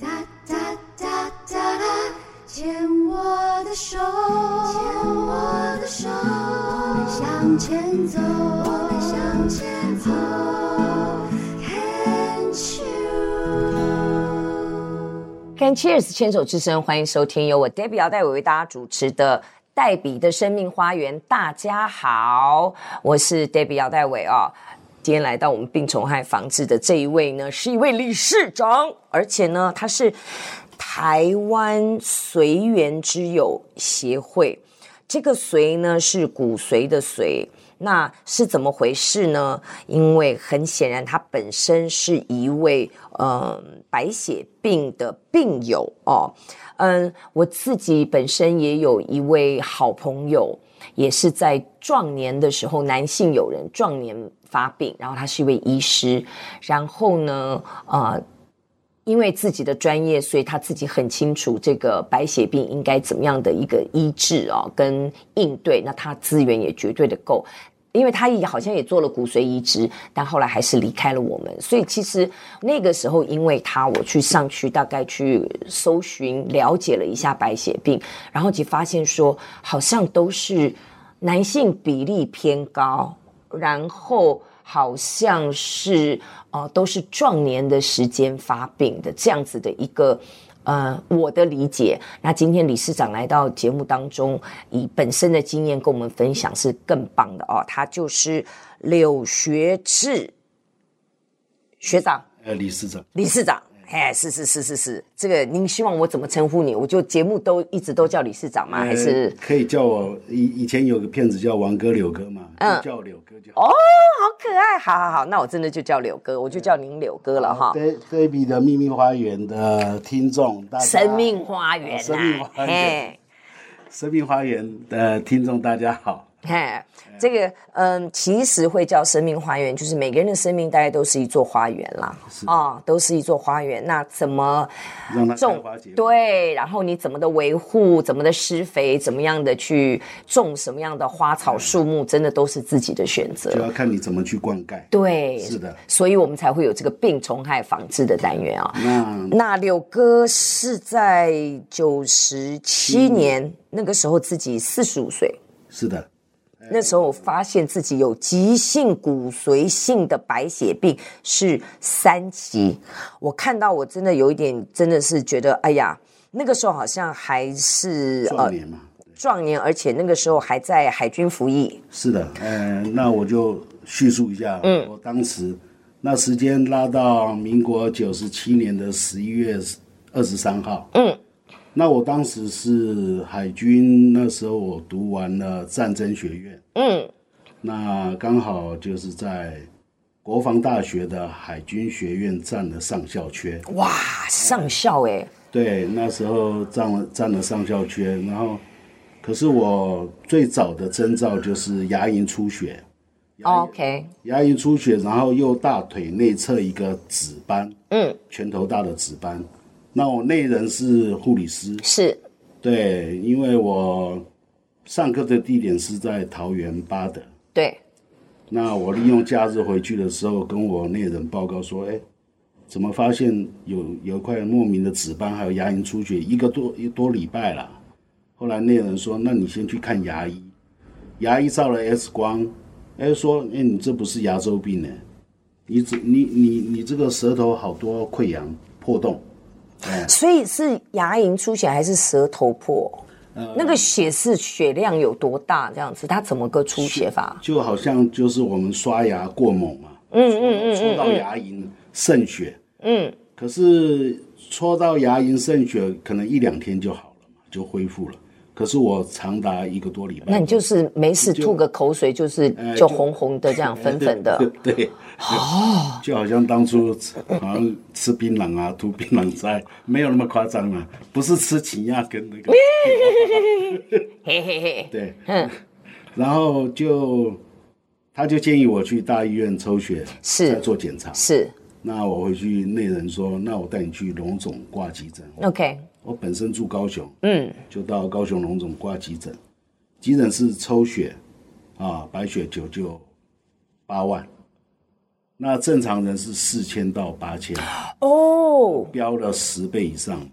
哒哒哒哒哒，牵我的手，牵我的手，我们向前走，我们向前走。Can Cheers 牵手之声，欢迎收听由我 Debbie 姚代伟为大家主持的黛比的生命花园。大家好，我是 Debbie 姚代伟哦。今天来到我们病虫害防治的这一位呢，是一位理事长，而且呢，他是台湾随缘之友协会。这个随呢是骨髓的髓，那是怎么回事呢？因为很显然，他本身是一位嗯、白血病的病友哦。嗯，我自己本身也有一位好朋友，也是在壮年的时候，男性友人壮年。发病，然后他是一位医师，然后呢，呃，因为自己的专业，所以他自己很清楚这个白血病应该怎么样的一个医治、哦，跟应对。那他资源也绝对的够，因为他也好像也做了骨髓移植，但后来还是离开了我们。所以其实那个时候，因为他我去上去大概去搜寻了解了一下白血病，然后就发现说，好像都是男性比例偏高。然后好像是呃，都是壮年的时间发病的这样子的一个呃，我的理解。那今天理事长来到节目当中，以本身的经验跟我们分享是更棒的哦。他就是柳学志学长，呃，理事长，理事长。哎，是是是是是，这个您希望我怎么称呼你？我就节目都一直都叫理事长吗？还是可以叫我以以前有个骗子叫王哥柳哥嘛，嗯，叫柳哥就好。哦，好可爱，好好好，那我真的就叫柳哥，我就叫您柳哥了哈。对，Debbie 的秘密花园的听众，大家生命花园，生命花园，生命花园的听众大家好。嘿，这个嗯，其实会叫生命花园，就是每个人的生命大概都是一座花园啦，啊、哦，都是一座花园。那怎么种？对，然后你怎么的维护，怎么的施肥，怎么样的去种什么样的花草树木，真的都是自己的选择。就要看你怎么去灌溉。对，是的，所以我们才会有这个病虫害防治的单元啊、哦。那那柳哥是在九十七年那个时候，自己四十五岁。是的。那时候我发现自己有急性骨髓性的白血病是三期，我看到我真的有一点，真的是觉得，哎呀，那个时候好像还是壮年嘛，壮年，而且那个时候还在海军服役。是的，嗯、呃，那我就叙述一下，嗯，我当时那时间拉到民国九十七年的十一月二十三号，嗯。那我当时是海军，那时候我读完了战争学院，嗯，那刚好就是在国防大学的海军学院占了上校缺。哇，上校哎！对，那时候占了占了上校缺，然后可是我最早的征兆就是牙龈出血。OK，牙龈出血，然后右大腿内侧一个紫斑，嗯，拳头大的紫斑。那我内人是护理师，是，对，因为我上课的地点是在桃园八德，对。那我利用假日回去的时候，跟我内人报告说，哎，怎么发现有有一块莫名的紫斑，还有牙龈出血，一个多一个多礼拜了。后来内人说，那你先去看牙医，牙医照了 X 光，哎，说，哎，你这不是牙周病呢，你这你你你这个舌头好多溃疡破洞。所以是牙龈出血还是舌头破？呃，那个血是血量有多大？这样子，它怎么个出血法？就好像就是我们刷牙过猛嘛，嗯嗯嗯，戳到牙龈渗血，嗯，可是戳到牙龈渗血可能一两天就好了嘛，就恢复了。可是我长达一个多礼拜，那你就是没事吐个口水，就是就红红的这样粉粉的，对，哦，就好像当初好像吃槟榔啊，吐槟榔塞，没有那么夸张啊，不是吃挤压根那个，嘿嘿 嘿，对，嗯，然后就他就建议我去大医院抽血，是。做检查，是，那我回去内人说，那我带你去龙总挂急诊，OK。我本身住高雄，嗯，就到高雄龙总挂急诊，急诊是抽血，啊，白血球就八万，那正常人是四千到八千，哦，飙了十倍以上。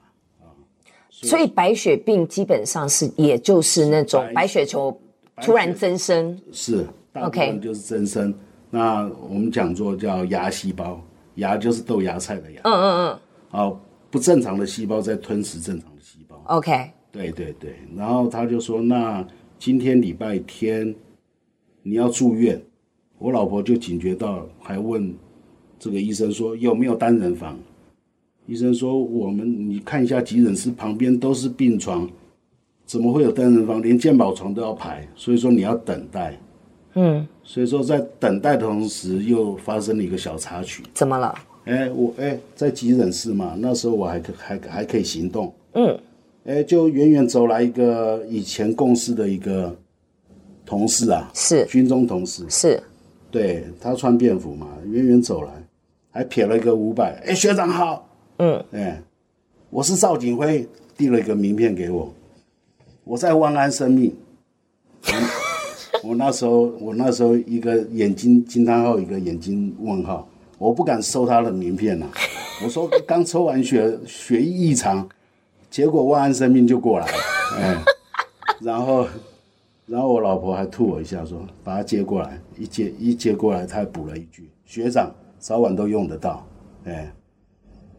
所以白血病基本上是，也就是那种白血球突然增生，是，OK。就是增生。那我们讲做叫芽细胞，芽就是豆芽菜的芽。嗯嗯嗯。好，不正常的细胞在吞食正常的细胞。OK。对对对，然后他就说，那今天礼拜天你要住院，我老婆就警觉到，还问这个医生说有没有单人房。医生说：“我们你看一下急诊室旁边都是病床，怎么会有单人房？连健保床都要排，所以说你要等待。嗯，所以说在等待的同时，又发生了一个小插曲。怎么了？哎，我哎在急诊室嘛，那时候我还可还还可以行动。嗯，哎，就远远走来一个以前共事的一个同事啊，是军中同事，是，对他穿便服嘛，远远走来，还撇了一个五百。哎，学长好。”嗯，哎，我是赵景辉，递了一个名片给我。我在万安生命。我，那时候，我那时候一个眼睛惊叹号，一个眼睛问号，我不敢收他的名片呐、啊。我说刚抽完血，血液异常，结果万安生命就过来了。哎，然后，然后我老婆还吐我一下，说把他接过来，一接一接过来，他还补了一句：学长早晚都用得到。哎。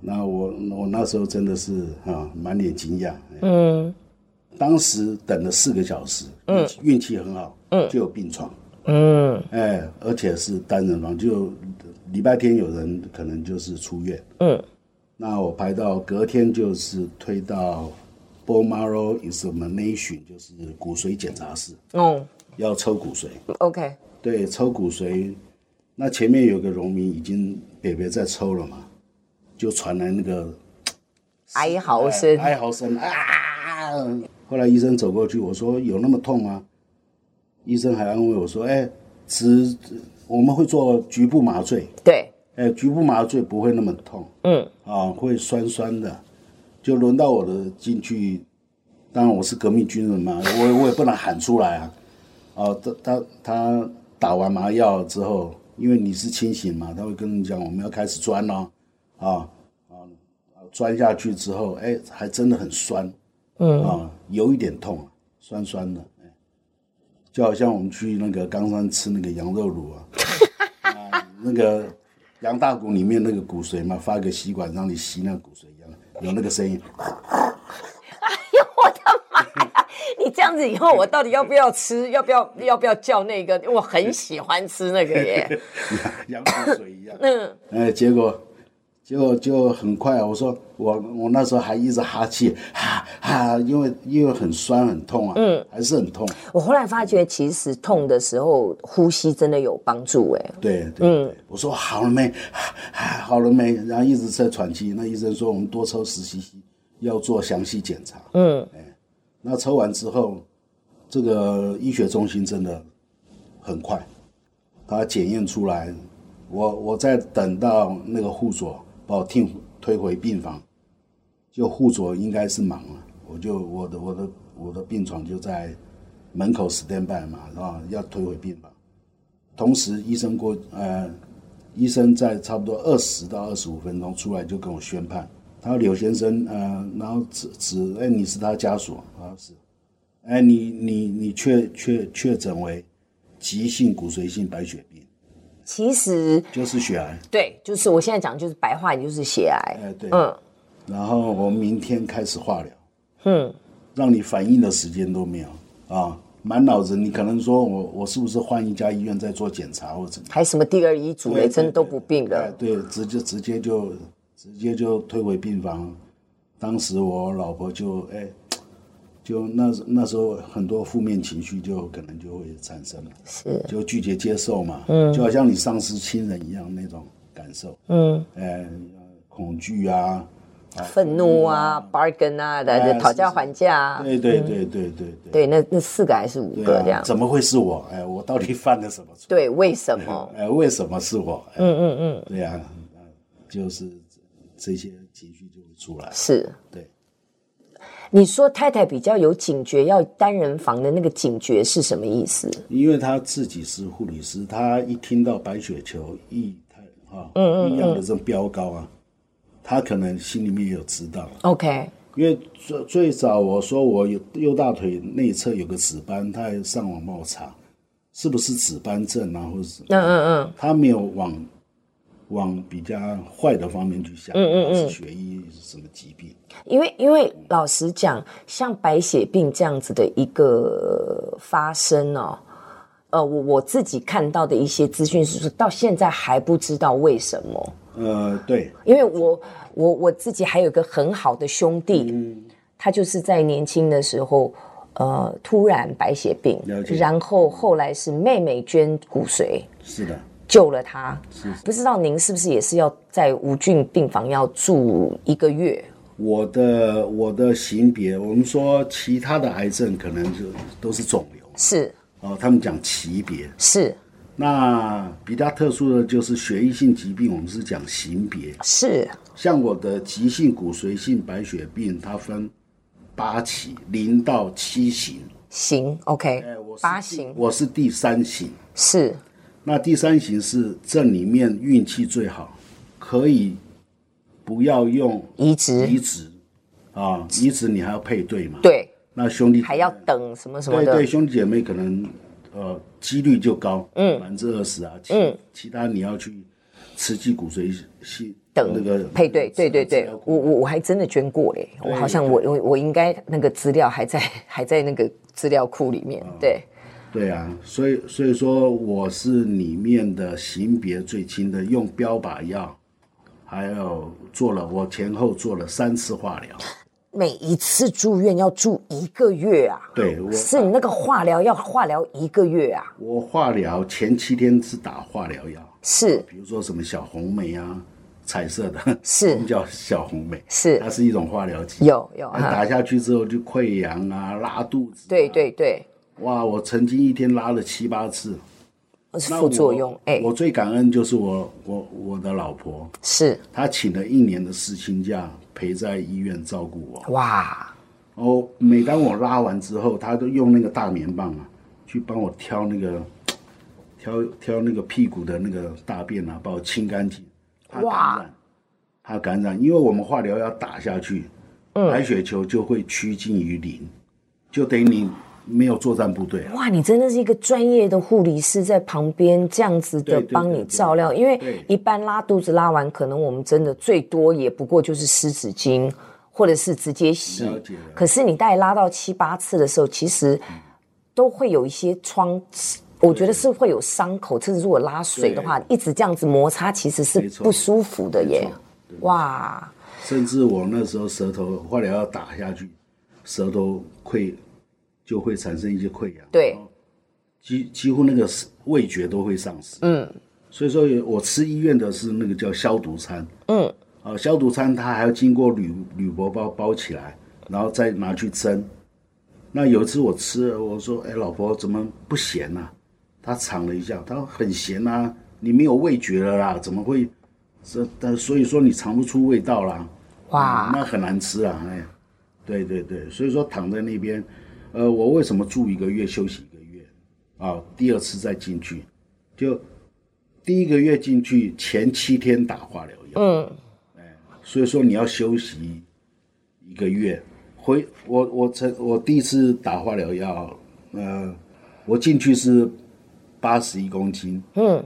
那我我那时候真的是啊，满脸惊讶。嗯，当时等了四个小时，嗯，运气很好，嗯，就有病床，嗯，哎，而且是单人房，就礼拜天有人可能就是出院，嗯，那我排到隔天就是推到 bone marrow examination，就是骨髓检查室，哦，要抽骨髓，OK，对，抽骨髓，那前面有个荣民已经别别在抽了嘛。就传来那个哀嚎声，哀嚎声啊！后来医生走过去，我说：“有那么痛吗？”医生还安慰我说：“哎，只我们会做局部麻醉，对，哎，局部麻醉不会那么痛，嗯，啊，会酸酸的。就轮到我的进去，当然我是革命军人嘛，我我也不能喊出来啊。啊，他他他打完麻药之后，因为你是清醒嘛，他会跟你讲，我们要开始钻了。”啊啊钻下去之后，哎，还真的很酸，嗯啊，有一点痛，酸酸的，哎，就好像我们去那个冈山吃那个羊肉卤啊，啊，那个羊大骨里面那个骨髓嘛，发个吸管让你吸那个骨髓一样，有那个声音。哎呦我的妈呀！你这样子以后，我到底要不要吃？要不要要不要叫那个？我很喜欢吃那个耶，羊骨髓一样。嗯，哎，结果。就就很快，我说我我那时候还一直哈气，哈哈，因为因为很酸很痛啊，嗯，还是很痛。我后来发觉，其实痛的时候呼吸真的有帮助，哎，对对，嗯，我说好了没？好了没？然后一直在喘气。那医生说我们多抽十 cc，要做详细检查。嗯，哎，那抽完之后，这个医学中心真的很快，他检验出来，我我在等到那个护所。把我推回病房，就护佐应该是忙了，我就我的我的我的病床就在门口 stand by 嘛，是吧？要推回病房。同时医生过呃，医生在差不多二十到二十五分钟出来就跟我宣判，他说柳先生呃，然后指指哎你是他家属啊是，哎你你你确确确诊为急性骨髓性白血病。其实就是血癌，对，就是我现在讲，就是白话，也就是血癌。哎，对，嗯，然后我们明天开始化疗，嗯，让你反应的时间都没有。啊，满脑子，你可能说我我是不是换一家医院在做检查或者怎么，还什么第二医嘱，雷针都不病了，对，直接直接就直接就推回病房，当时我老婆就哎。就那那时候很多负面情绪就可能就会产生了，是就拒绝接受嘛，嗯，就好像你丧失亲人一样那种感受，嗯，哎，恐惧啊，愤怒啊，bargain 啊的，讨价还价，对对对对对对，对，那那四个还是五个这样？怎么会是我？哎，我到底犯了什么错？对，为什么？哎，为什么是我？嗯嗯嗯，对呀，就是这些情绪就会出来，是对。你说太太比较有警觉，要单人房的那个警觉是什么意思？因为她自己是护理师，她一听到白血球异态哈，嗯嗯，营养的这种飙高啊，她可能心里面也有知道。OK，因为最最早我说我有右大腿内侧有个紫斑，她还上网帮我查，是不是紫斑症啊，或者是嗯嗯嗯，她没有往往比较坏的方面去想，嗯嗯嗯，是血液什么疾病？因为因为老实讲，像白血病这样子的一个发生哦。呃，我我自己看到的一些资讯是说，到现在还不知道为什么。呃，对，因为我我我自己还有一个很好的兄弟，嗯，他就是在年轻的时候，呃，突然白血病，然后后来是妹妹捐骨髓，是的，救了他。是，不知道您是不是也是要在无菌病房要住一个月？我的我的型别，我们说其他的癌症可能就都是肿瘤，是。哦，他们讲级别是，那比较特殊的就是血液性疾病，我们是讲型别是。像我的急性骨髓性白血病，它分八期，零到七型。型 OK，八型，我是第三型。是。那第三型是这里面运气最好，可以不要用移植，移植。啊，移植你还要配对嘛？对。那兄弟还要等什么什么的？对对，兄弟姐妹可能呃几率就高，嗯，百分之二十啊，嗯，其他你要去慈济骨髓系等那个配对，对对对，我我我还真的捐过嘞，我好像我我我应该那个资料还在还在那个资料库里面，对，对啊，所以所以说我是里面的型别最轻的，用标靶药，还有做了我前后做了三次化疗。每一次住院要住一个月啊？对，是你那个化疗要化疗一个月啊？我化疗前七天是打化疗药，是，比如说什么小红梅啊，彩色的，是，叫小红梅，是，它是一种化疗剂，有有，打下去之后就溃疡啊，拉肚子，对对对，哇，我曾经一天拉了七八次，是副作用，哎，我最感恩就是我我我的老婆，是，她请了一年的事情假。陪在医院照顾我。哇！哦，每当我拉完之后，她都用那个大棉棒啊，去帮我挑那个挑挑那个屁股的那个大便啊，把我清干净。怕感染，怕感染，因为我们化疗要打下去，嗯，白血球就会趋近于零，就等于你没有作战部队啊。哇，你真的是一个专业的护理师，在旁边这样子的帮你照料。因为一般拉肚子拉完，可能我们真的最多也不过就是湿纸巾，或者是直接洗。可是你大概拉到七八次的时候，其实都会有一些疮，我觉得是会有伤口。甚至如果拉水的话，一直这样子摩擦，其实是不舒服的耶。哇！甚至我那时候舌头化疗要打下去，舌头溃。就会产生一些溃疡，对，几几乎那个味觉都会丧失，嗯，所以说我吃医院的是那个叫消毒餐，嗯，啊，消毒餐它还要经过铝铝箔包包起来，然后再拿去蒸。那有一次我吃，我说，哎，老婆怎么不咸呢？她尝了一下，她说很咸啊，你没有味觉了啦，怎么会？这但所以说你尝不出味道啦，哇，那很难吃啊，哎，对对对，所以说躺在那边。呃，我为什么住一个月休息一个月？啊，第二次再进去，就第一个月进去前七天打化疗药，嗯，哎，所以说你要休息一个月。回我我曾我第一次打化疗药，呃，我进去是八十一公斤，嗯，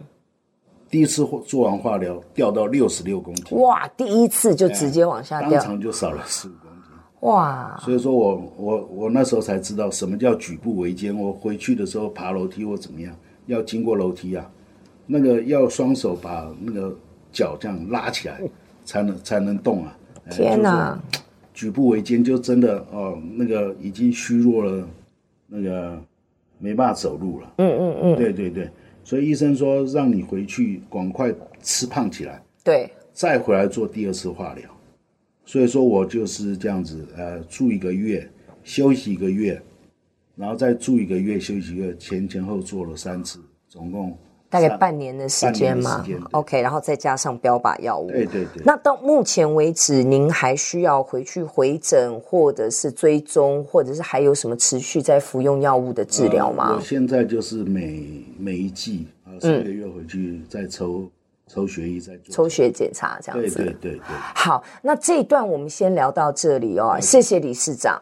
第一次做完化疗掉到六十六公斤，哇，第一次就直接往下掉，当场就少了十五。哇！所以说我我我那时候才知道什么叫举步维艰。我回去的时候爬楼梯或怎么样，要经过楼梯啊，那个要双手把那个脚这样拉起来，才能才能动啊。天哪！举步维艰就真的哦，那个已经虚弱了，那个没办法走路了。嗯嗯嗯。对对对，所以医生说让你回去赶快吃胖起来，对，再回来做第二次化疗。所以说我就是这样子，呃，住一个月，休息一个月，然后再住一个月，休息一个月，前前后做了三次，总共大概半年的时间嘛。OK，然后再加上标靶药物。对对对。那到目前为止，您还需要回去回诊，或者是追踪，或者是还有什么持续在服用药物的治疗吗？呃，我现在就是每每一季啊，三个月回去再抽抽血液再做抽血检查这样子。对对对对。好，那这一段我们先聊到这里哦，谢谢理事长。